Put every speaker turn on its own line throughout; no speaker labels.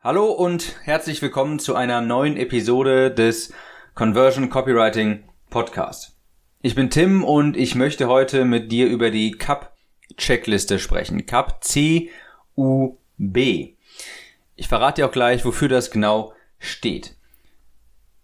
Hallo und herzlich willkommen zu einer neuen Episode des Conversion Copywriting Podcast. Ich bin Tim und ich möchte heute mit dir über die CAP Checkliste sprechen. CAP C U B. Ich verrate dir auch gleich, wofür das genau steht.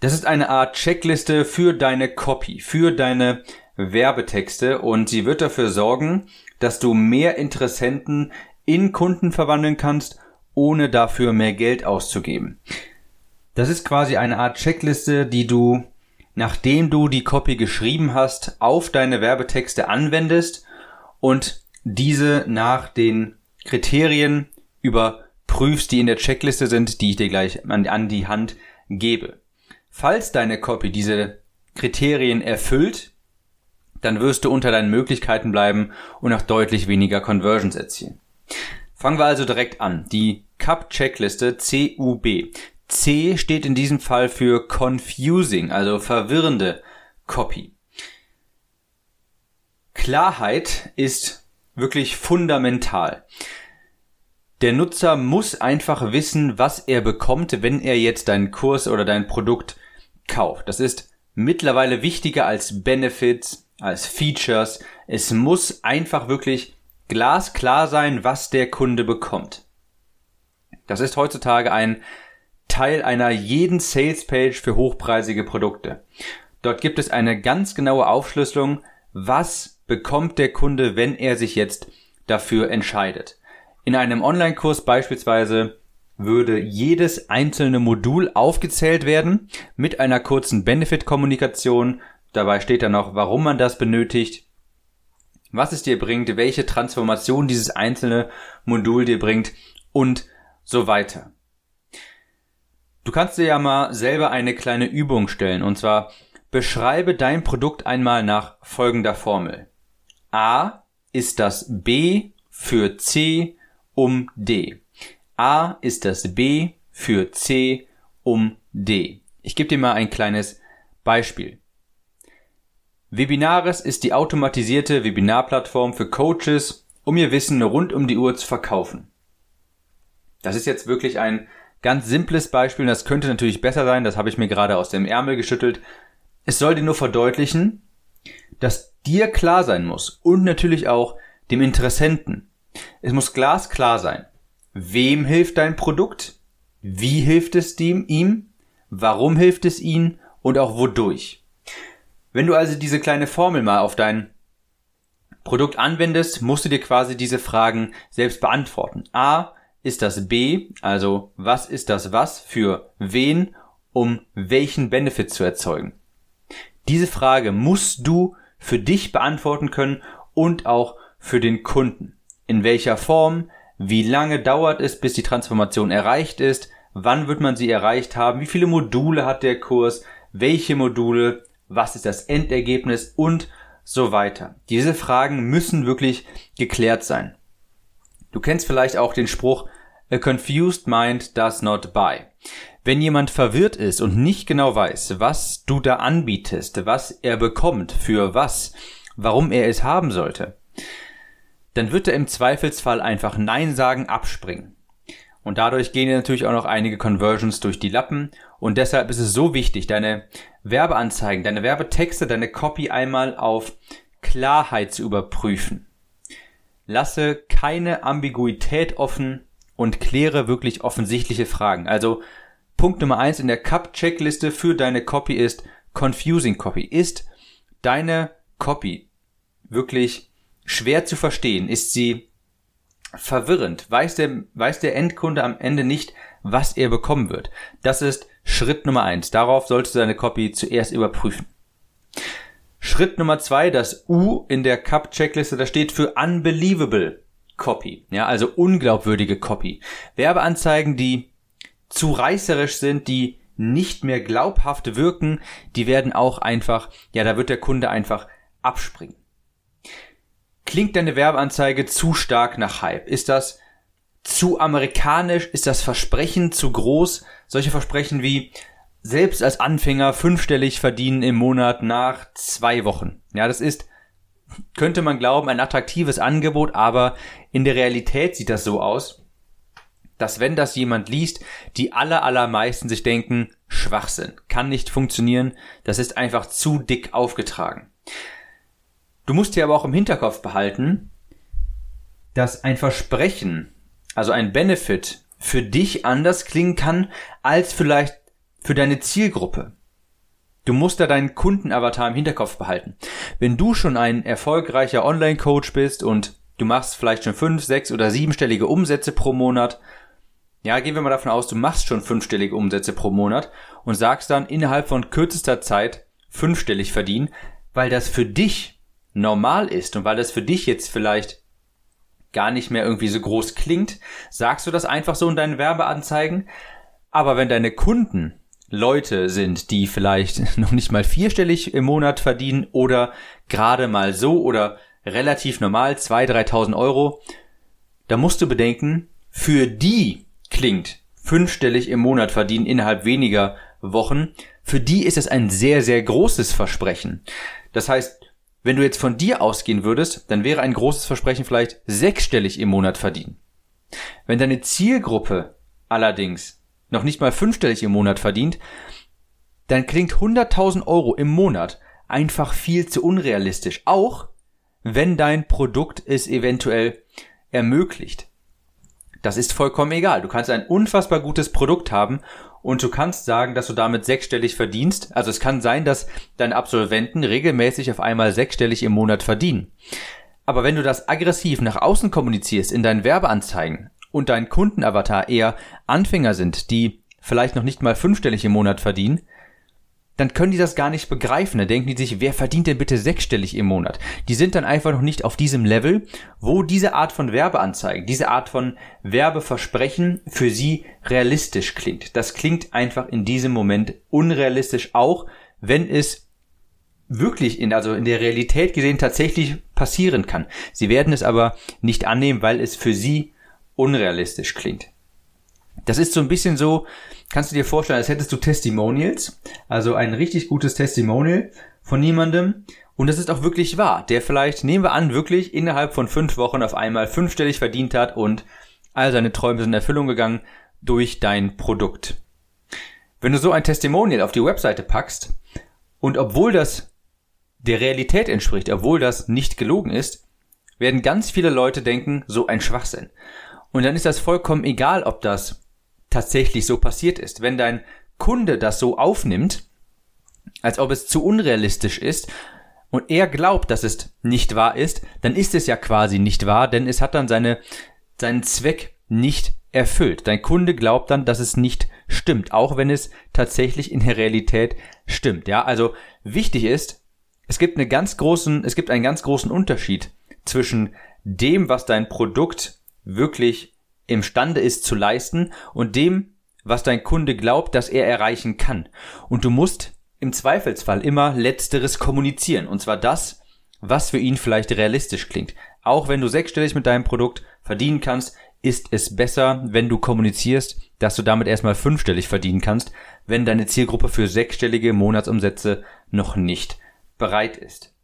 Das ist eine Art Checkliste für deine Copy, für deine Werbetexte und sie wird dafür sorgen, dass du mehr Interessenten in Kunden verwandeln kannst ohne dafür mehr Geld auszugeben. Das ist quasi eine Art Checkliste, die du, nachdem du die Copy geschrieben hast, auf deine Werbetexte anwendest und diese nach den Kriterien überprüfst, die in der Checkliste sind, die ich dir gleich an, die Hand gebe. Falls deine Copy diese Kriterien erfüllt, dann wirst du unter deinen Möglichkeiten bleiben und auch deutlich weniger Conversions erzielen. Fangen wir also direkt an. Die CUP-Checkliste CUB. C steht in diesem Fall für confusing, also verwirrende Copy. Klarheit ist wirklich fundamental. Der Nutzer muss einfach wissen, was er bekommt, wenn er jetzt deinen Kurs oder dein Produkt kauft. Das ist mittlerweile wichtiger als Benefits, als Features. Es muss einfach wirklich glasklar sein, was der Kunde bekommt. Das ist heutzutage ein Teil einer jeden Salespage für hochpreisige Produkte. Dort gibt es eine ganz genaue Aufschlüsselung, was bekommt der Kunde, wenn er sich jetzt dafür entscheidet. In einem Online-Kurs beispielsweise würde jedes einzelne Modul aufgezählt werden mit einer kurzen Benefit-Kommunikation. Dabei steht dann noch, warum man das benötigt, was es dir bringt, welche Transformation dieses einzelne Modul dir bringt und so weiter. Du kannst dir ja mal selber eine kleine Übung stellen und zwar beschreibe dein Produkt einmal nach folgender Formel. A ist das B für C um D. A ist das B für C um D. Ich gebe dir mal ein kleines Beispiel. Webinaris ist die automatisierte Webinarplattform für Coaches, um ihr Wissen rund um die Uhr zu verkaufen. Das ist jetzt wirklich ein ganz simples Beispiel und das könnte natürlich besser sein, das habe ich mir gerade aus dem Ärmel geschüttelt. Es soll dir nur verdeutlichen, dass dir klar sein muss und natürlich auch dem Interessenten. Es muss glasklar sein. Wem hilft dein Produkt? Wie hilft es ihm? Warum hilft es ihm? Und auch wodurch? Wenn du also diese kleine Formel mal auf dein Produkt anwendest, musst du dir quasi diese Fragen selbst beantworten. A, ist das B, also was ist das was für wen, um welchen Benefit zu erzeugen? Diese Frage musst du für dich beantworten können und auch für den Kunden. In welcher Form, wie lange dauert es, bis die Transformation erreicht ist, wann wird man sie erreicht haben, wie viele Module hat der Kurs, welche Module, was ist das Endergebnis und so weiter. Diese Fragen müssen wirklich geklärt sein. Du kennst vielleicht auch den Spruch, a confused mind does not buy. Wenn jemand verwirrt ist und nicht genau weiß, was du da anbietest, was er bekommt, für was, warum er es haben sollte, dann wird er im Zweifelsfall einfach Nein sagen, abspringen. Und dadurch gehen dir natürlich auch noch einige Conversions durch die Lappen. Und deshalb ist es so wichtig, deine Werbeanzeigen, deine Werbetexte, deine Copy einmal auf Klarheit zu überprüfen. Lasse keine Ambiguität offen und kläre wirklich offensichtliche Fragen. Also Punkt Nummer eins in der Cup-Checkliste für deine Copy ist Confusing Copy. Ist deine Copy wirklich schwer zu verstehen? Ist sie verwirrend? Weiß der, weiß der Endkunde am Ende nicht, was er bekommen wird? Das ist Schritt Nummer eins. Darauf solltest du deine Copy zuerst überprüfen. Schritt Nummer zwei, das U in der Cup-Checkliste, das steht für Unbelievable Copy. Ja, also unglaubwürdige Copy. Werbeanzeigen, die zu reißerisch sind, die nicht mehr glaubhaft wirken, die werden auch einfach, ja, da wird der Kunde einfach abspringen. Klingt deine Werbeanzeige zu stark nach Hype? Ist das zu amerikanisch? Ist das Versprechen zu groß? Solche Versprechen wie selbst als Anfänger fünfstellig verdienen im Monat nach zwei Wochen. Ja, das ist, könnte man glauben, ein attraktives Angebot, aber in der Realität sieht das so aus, dass wenn das jemand liest, die aller, allermeisten sich denken, Schwachsinn, kann nicht funktionieren, das ist einfach zu dick aufgetragen. Du musst dir aber auch im Hinterkopf behalten, dass ein Versprechen, also ein Benefit für dich anders klingen kann als vielleicht für deine Zielgruppe. Du musst da deinen Kundenavatar im Hinterkopf behalten. Wenn du schon ein erfolgreicher Online-Coach bist und du machst vielleicht schon fünf, sechs oder siebenstellige Umsätze pro Monat, ja, gehen wir mal davon aus, du machst schon fünfstellige Umsätze pro Monat und sagst dann innerhalb von kürzester Zeit fünfstellig verdienen, weil das für dich normal ist und weil das für dich jetzt vielleicht gar nicht mehr irgendwie so groß klingt, sagst du das einfach so in deinen Werbeanzeigen. Aber wenn deine Kunden Leute sind, die vielleicht noch nicht mal vierstellig im Monat verdienen oder gerade mal so oder relativ normal 2.000, 3.000 Euro, da musst du bedenken, für die klingt fünfstellig im Monat verdienen innerhalb weniger Wochen, für die ist es ein sehr, sehr großes Versprechen. Das heißt, wenn du jetzt von dir ausgehen würdest, dann wäre ein großes Versprechen vielleicht sechsstellig im Monat verdienen. Wenn deine Zielgruppe allerdings noch nicht mal fünfstellig im Monat verdient, dann klingt 100.000 Euro im Monat einfach viel zu unrealistisch, auch wenn dein Produkt es eventuell ermöglicht. Das ist vollkommen egal. Du kannst ein unfassbar gutes Produkt haben und du kannst sagen, dass du damit sechsstellig verdienst. Also es kann sein, dass deine Absolventen regelmäßig auf einmal sechsstellig im Monat verdienen. Aber wenn du das aggressiv nach außen kommunizierst in deinen Werbeanzeigen und dein Kundenavatar eher Anfänger sind, die vielleicht noch nicht mal fünfstellig im Monat verdienen, dann können die das gar nicht begreifen. Dann denken die sich, wer verdient denn bitte sechsstellig im Monat? Die sind dann einfach noch nicht auf diesem Level, wo diese Art von Werbeanzeigen, diese Art von Werbeversprechen für sie realistisch klingt. Das klingt einfach in diesem Moment unrealistisch, auch wenn es wirklich in, also in der Realität gesehen tatsächlich passieren kann. Sie werden es aber nicht annehmen, weil es für sie unrealistisch klingt. Das ist so ein bisschen so, kannst du dir vorstellen, als hättest du Testimonials, also ein richtig gutes Testimonial von jemandem. Und das ist auch wirklich wahr, der vielleicht, nehmen wir an, wirklich innerhalb von fünf Wochen auf einmal fünfstellig verdient hat und all seine Träume sind in Erfüllung gegangen durch dein Produkt. Wenn du so ein Testimonial auf die Webseite packst und obwohl das der Realität entspricht, obwohl das nicht gelogen ist, werden ganz viele Leute denken, so ein Schwachsinn. Und dann ist das vollkommen egal, ob das tatsächlich so passiert ist. Wenn dein Kunde das so aufnimmt, als ob es zu unrealistisch ist, und er glaubt, dass es nicht wahr ist, dann ist es ja quasi nicht wahr, denn es hat dann seine, seinen Zweck nicht erfüllt. Dein Kunde glaubt dann, dass es nicht stimmt, auch wenn es tatsächlich in der Realität stimmt. Ja, also wichtig ist, es gibt eine ganz großen, es gibt einen ganz großen Unterschied zwischen dem, was dein Produkt wirklich imstande ist zu leisten und dem, was dein Kunde glaubt, dass er erreichen kann. Und du musst im Zweifelsfall immer Letzteres kommunizieren. Und zwar das, was für ihn vielleicht realistisch klingt. Auch wenn du sechsstellig mit deinem Produkt verdienen kannst, ist es besser, wenn du kommunizierst, dass du damit erstmal fünfstellig verdienen kannst, wenn deine Zielgruppe für sechsstellige Monatsumsätze noch nicht bereit ist.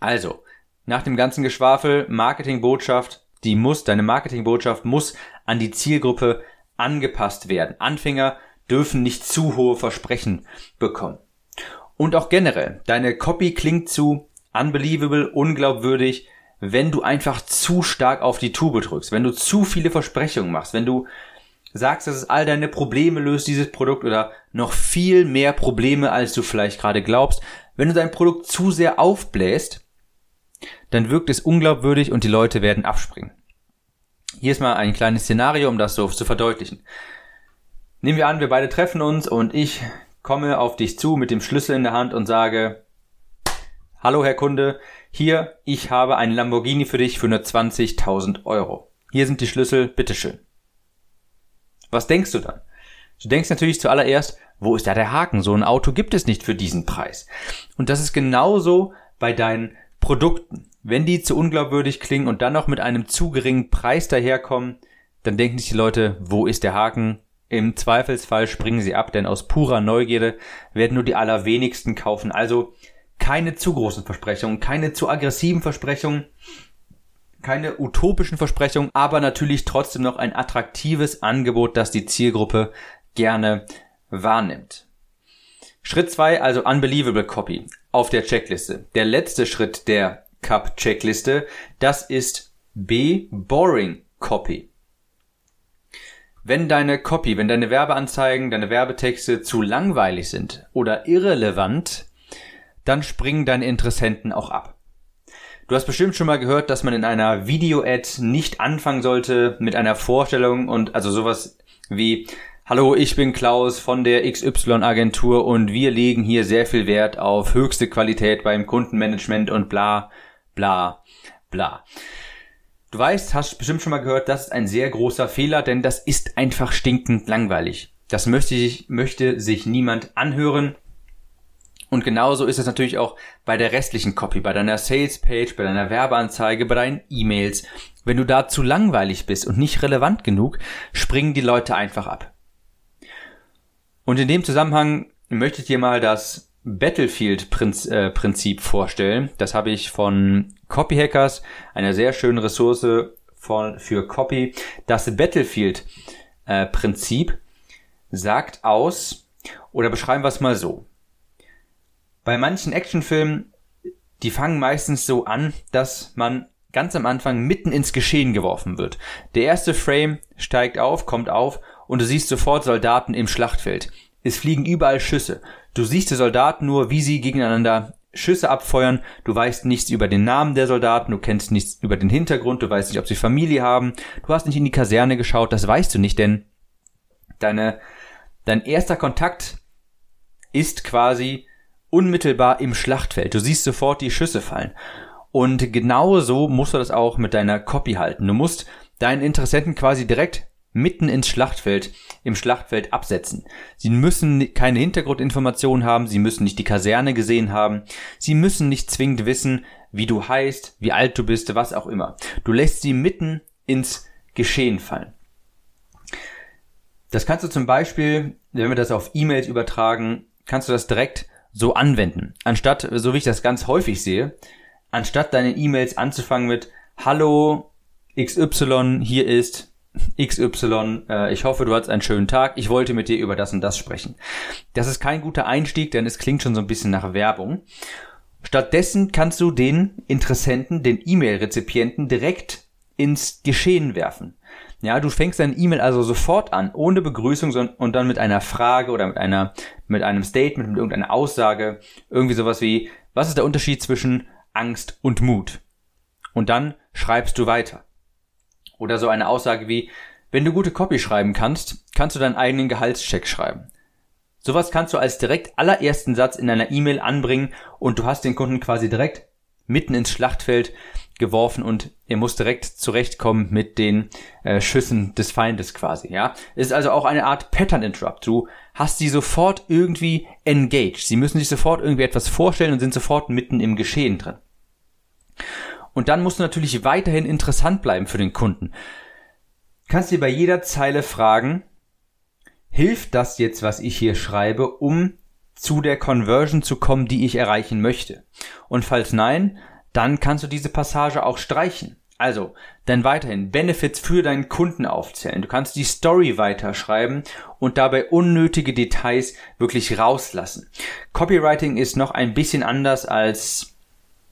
Also, nach dem ganzen Geschwafel, Marketingbotschaft, die muss, deine Marketingbotschaft muss an die Zielgruppe angepasst werden. Anfänger dürfen nicht zu hohe Versprechen bekommen. Und auch generell, deine Copy klingt zu unbelievable, unglaubwürdig, wenn du einfach zu stark auf die Tube drückst, wenn du zu viele Versprechungen machst, wenn du sagst, dass es all deine Probleme löst, dieses Produkt oder noch viel mehr Probleme, als du vielleicht gerade glaubst, wenn du dein Produkt zu sehr aufbläst, dann wirkt es unglaubwürdig und die Leute werden abspringen. Hier ist mal ein kleines Szenario, um das so zu verdeutlichen. Nehmen wir an, wir beide treffen uns und ich komme auf dich zu mit dem Schlüssel in der Hand und sage, Hallo Herr Kunde, hier, ich habe einen Lamborghini für dich für nur 20.000 Euro. Hier sind die Schlüssel, bitteschön. Was denkst du dann? Du denkst natürlich zuallererst, wo ist da der Haken? So ein Auto gibt es nicht für diesen Preis. Und das ist genauso bei deinen Produkten. Wenn die zu unglaubwürdig klingen und dann noch mit einem zu geringen Preis daherkommen, dann denken sich die Leute, wo ist der Haken? Im Zweifelsfall springen sie ab, denn aus purer Neugierde werden nur die allerwenigsten kaufen. Also keine zu großen Versprechungen, keine zu aggressiven Versprechungen. keine utopischen Versprechungen, aber natürlich trotzdem noch ein attraktives Angebot, das die Zielgruppe gerne wahrnimmt. Schritt zwei, also Unbelievable Copy auf der Checkliste. Der letzte Schritt der Cup-Checkliste, das ist B, Boring Copy. Wenn deine Copy, wenn deine Werbeanzeigen, deine Werbetexte zu langweilig sind oder irrelevant, dann springen deine Interessenten auch ab. Du hast bestimmt schon mal gehört, dass man in einer Video-Ad nicht anfangen sollte mit einer Vorstellung und also sowas wie Hallo, ich bin Klaus von der XY Agentur und wir legen hier sehr viel Wert auf höchste Qualität beim Kundenmanagement und bla bla bla. Du weißt, hast bestimmt schon mal gehört, das ist ein sehr großer Fehler, denn das ist einfach stinkend langweilig. Das möchte, ich, möchte sich niemand anhören. Und genauso ist es natürlich auch bei der restlichen Copy, bei deiner Salespage, bei deiner Werbeanzeige, bei deinen E-Mails. Wenn du da zu langweilig bist und nicht relevant genug, springen die Leute einfach ab. Und in dem Zusammenhang möchte ich dir mal das Battlefield-Prinzip äh, vorstellen. Das habe ich von Copyhackers, einer sehr schönen Ressource von, für Copy. Das Battlefield-Prinzip sagt aus, oder beschreiben wir es mal so. Bei manchen Actionfilmen, die fangen meistens so an, dass man ganz am Anfang mitten ins Geschehen geworfen wird. Der erste Frame steigt auf, kommt auf und du siehst sofort Soldaten im Schlachtfeld. Es fliegen überall Schüsse. Du siehst die Soldaten nur, wie sie gegeneinander Schüsse abfeuern. Du weißt nichts über den Namen der Soldaten, du kennst nichts über den Hintergrund, du weißt nicht, ob sie Familie haben. Du hast nicht in die Kaserne geschaut, das weißt du nicht, denn deine, dein erster Kontakt ist quasi unmittelbar im Schlachtfeld. Du siehst sofort die Schüsse fallen. Und genau so musst du das auch mit deiner Copy halten. Du musst deinen Interessenten quasi direkt mitten ins Schlachtfeld, im Schlachtfeld absetzen. Sie müssen keine Hintergrundinformationen haben, sie müssen nicht die Kaserne gesehen haben, sie müssen nicht zwingend wissen, wie du heißt, wie alt du bist, was auch immer. Du lässt sie mitten ins Geschehen fallen. Das kannst du zum Beispiel, wenn wir das auf E-Mails übertragen, kannst du das direkt so anwenden. Anstatt, so wie ich das ganz häufig sehe, anstatt deine E-Mails anzufangen mit Hallo XY, hier ist XY, äh, ich hoffe, du hattest einen schönen Tag, ich wollte mit dir über das und das sprechen. Das ist kein guter Einstieg, denn es klingt schon so ein bisschen nach Werbung. Stattdessen kannst du den Interessenten, den E-Mail-Rezipienten direkt ins Geschehen werfen. Ja, du fängst deine E-Mail also sofort an, ohne Begrüßung und dann mit einer Frage oder mit einer, mit einem Statement, mit irgendeiner Aussage, irgendwie sowas wie, was ist der Unterschied zwischen Angst und Mut? Und dann schreibst du weiter. Oder so eine Aussage wie, wenn du gute Copy schreiben kannst, kannst du deinen eigenen Gehaltscheck schreiben. Sowas kannst du als direkt allerersten Satz in einer E-Mail anbringen und du hast den Kunden quasi direkt mitten ins Schlachtfeld geworfen und er muss direkt zurechtkommen mit den äh, Schüssen des Feindes quasi, ja. Es ist also auch eine Art Pattern Interrupt. Du hast sie sofort irgendwie engaged. Sie müssen sich sofort irgendwie etwas vorstellen und sind sofort mitten im Geschehen drin. Und dann musst du natürlich weiterhin interessant bleiben für den Kunden. Kannst dir bei jeder Zeile fragen, hilft das jetzt, was ich hier schreibe, um zu der Conversion zu kommen, die ich erreichen möchte? Und falls nein, dann kannst du diese Passage auch streichen. Also, dann weiterhin Benefits für deinen Kunden aufzählen. Du kannst die Story weiterschreiben und dabei unnötige Details wirklich rauslassen. Copywriting ist noch ein bisschen anders als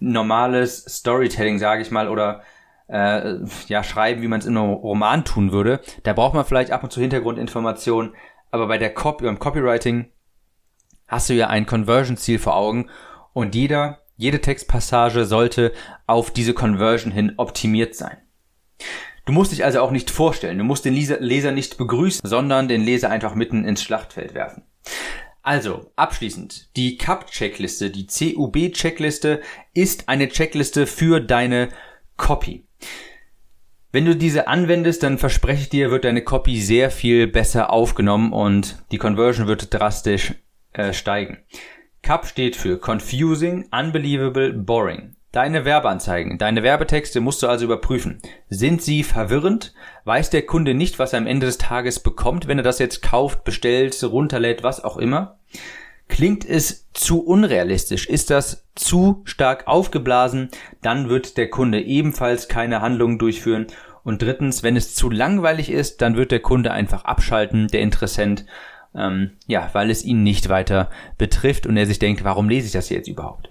normales Storytelling, sage ich mal, oder äh, ja, schreiben, wie man es in einem Roman tun würde. Da braucht man vielleicht ab und zu Hintergrundinformationen, aber bei der Copy, beim Copywriting hast du ja ein Conversion-Ziel vor Augen und jeder, jede Textpassage sollte auf diese Conversion hin optimiert sein. Du musst dich also auch nicht vorstellen, du musst den Leser nicht begrüßen, sondern den Leser einfach mitten ins Schlachtfeld werfen. Also, abschließend, die CUP-Checkliste, die CUB-Checkliste ist eine Checkliste für deine Copy. Wenn du diese anwendest, dann verspreche ich dir, wird deine Copy sehr viel besser aufgenommen und die Conversion wird drastisch äh, steigen. CUP steht für Confusing, Unbelievable, Boring. Deine Werbeanzeigen, deine Werbetexte musst du also überprüfen. Sind sie verwirrend? Weiß der Kunde nicht, was er am Ende des Tages bekommt, wenn er das jetzt kauft, bestellt, runterlädt, was auch immer? Klingt es zu unrealistisch? Ist das zu stark aufgeblasen? Dann wird der Kunde ebenfalls keine Handlungen durchführen. Und drittens, wenn es zu langweilig ist, dann wird der Kunde einfach abschalten, der Interessent, ähm, ja, weil es ihn nicht weiter betrifft und er sich denkt, warum lese ich das jetzt überhaupt?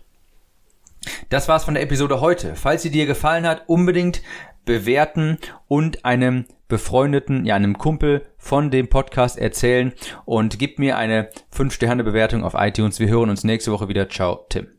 Das war's von der Episode heute. Falls sie dir gefallen hat, unbedingt bewerten und einem befreundeten, ja, einem Kumpel von dem Podcast erzählen und gib mir eine 5-Sterne-Bewertung auf iTunes. Wir hören uns nächste Woche wieder. Ciao, Tim.